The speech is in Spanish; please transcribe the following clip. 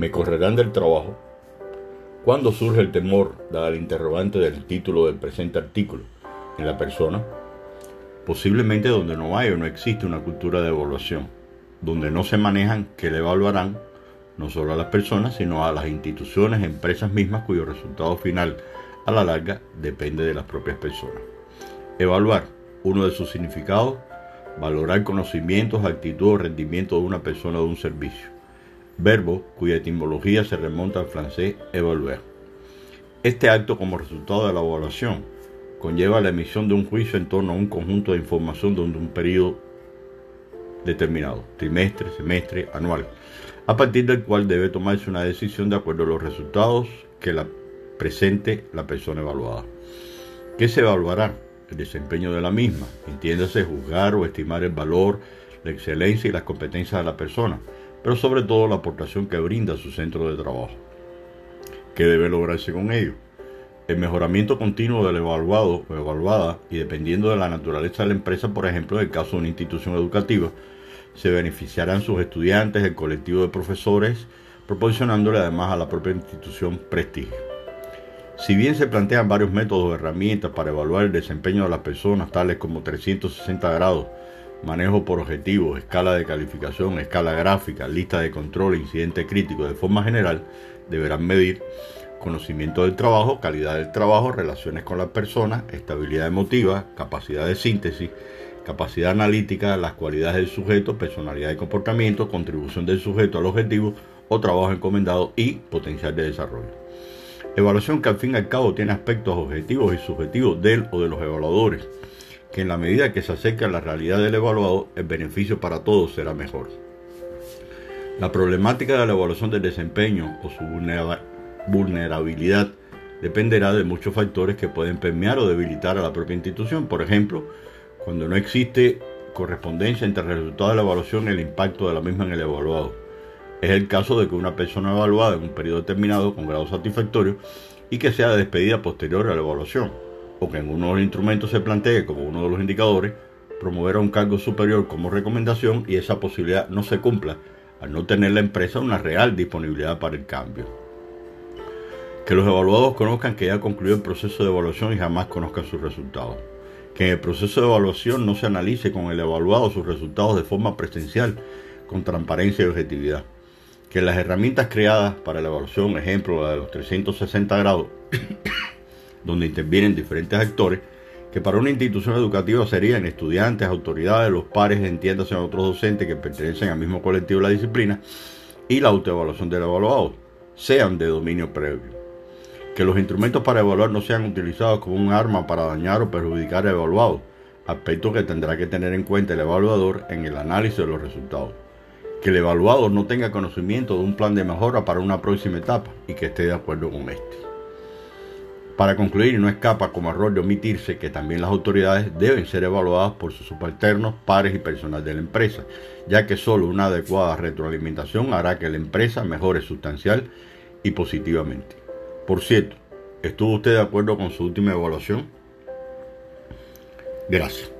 ¿Me correrán del trabajo? ¿Cuándo surge el temor, dada el interrogante del título del presente artículo, en la persona? Posiblemente donde no hay o no existe una cultura de evaluación, donde no se manejan que le evaluarán no solo a las personas, sino a las instituciones, empresas mismas cuyo resultado final a la larga depende de las propias personas. Evaluar, uno de sus significados, valorar conocimientos, actitud o rendimiento de una persona o de un servicio verbo cuya etimología se remonta al francés evaluer. Este acto como resultado de la evaluación conlleva la emisión de un juicio en torno a un conjunto de información durante un periodo determinado, trimestre, semestre, anual, a partir del cual debe tomarse una decisión de acuerdo a los resultados que la presente la persona evaluada. ¿Qué se evaluará? El desempeño de la misma, entiéndase juzgar o estimar el valor, la excelencia y las competencias de la persona, pero sobre todo la aportación que brinda su centro de trabajo. ¿Qué debe lograrse con ello? El mejoramiento continuo del evaluado o evaluada y dependiendo de la naturaleza de la empresa, por ejemplo, en el caso de una institución educativa, se beneficiarán sus estudiantes, el colectivo de profesores, proporcionándole además a la propia institución prestigio. Si bien se plantean varios métodos o herramientas para evaluar el desempeño de las personas, tales como 360 grados, manejo por objetivos, escala de calificación, escala gráfica, lista de control, incidente crítico, de forma general, deberán medir conocimiento del trabajo, calidad del trabajo, relaciones con las personas, estabilidad emotiva, capacidad de síntesis, capacidad analítica, las cualidades del sujeto, personalidad de comportamiento, contribución del sujeto al objetivo o trabajo encomendado y potencial de desarrollo. Evaluación que al fin y al cabo tiene aspectos objetivos y subjetivos del o de los evaluadores que en la medida que se acerca a la realidad del evaluado, el beneficio para todos será mejor. La problemática de la evaluación del desempeño o su vulnerabilidad dependerá de muchos factores que pueden permear o debilitar a la propia institución. Por ejemplo, cuando no existe correspondencia entre el resultado de la evaluación y el impacto de la misma en el evaluado. Es el caso de que una persona evaluada en un periodo determinado con grado satisfactorio y que sea despedida posterior a la evaluación o que en uno de los instrumentos se plantee como uno de los indicadores, promover a un cargo superior como recomendación y esa posibilidad no se cumpla al no tener la empresa una real disponibilidad para el cambio. Que los evaluados conozcan que ya ha concluido el proceso de evaluación y jamás conozcan sus resultados. Que en el proceso de evaluación no se analice con el evaluado sus resultados de forma presencial, con transparencia y objetividad. Que las herramientas creadas para la evaluación, ejemplo la de los 360 grados, donde intervienen diferentes actores, que para una institución educativa serían estudiantes, autoridades, los pares, entiéndase a otros docentes que pertenecen al mismo colectivo de la disciplina, y la autoevaluación del evaluado, sean de dominio previo. Que los instrumentos para evaluar no sean utilizados como un arma para dañar o perjudicar al evaluado, aspecto que tendrá que tener en cuenta el evaluador en el análisis de los resultados. Que el evaluado no tenga conocimiento de un plan de mejora para una próxima etapa y que esté de acuerdo con este. Para concluir, no escapa como error de omitirse que también las autoridades deben ser evaluadas por sus subalternos, pares y personal de la empresa, ya que solo una adecuada retroalimentación hará que la empresa mejore sustancial y positivamente. Por cierto, ¿estuvo usted de acuerdo con su última evaluación? Gracias.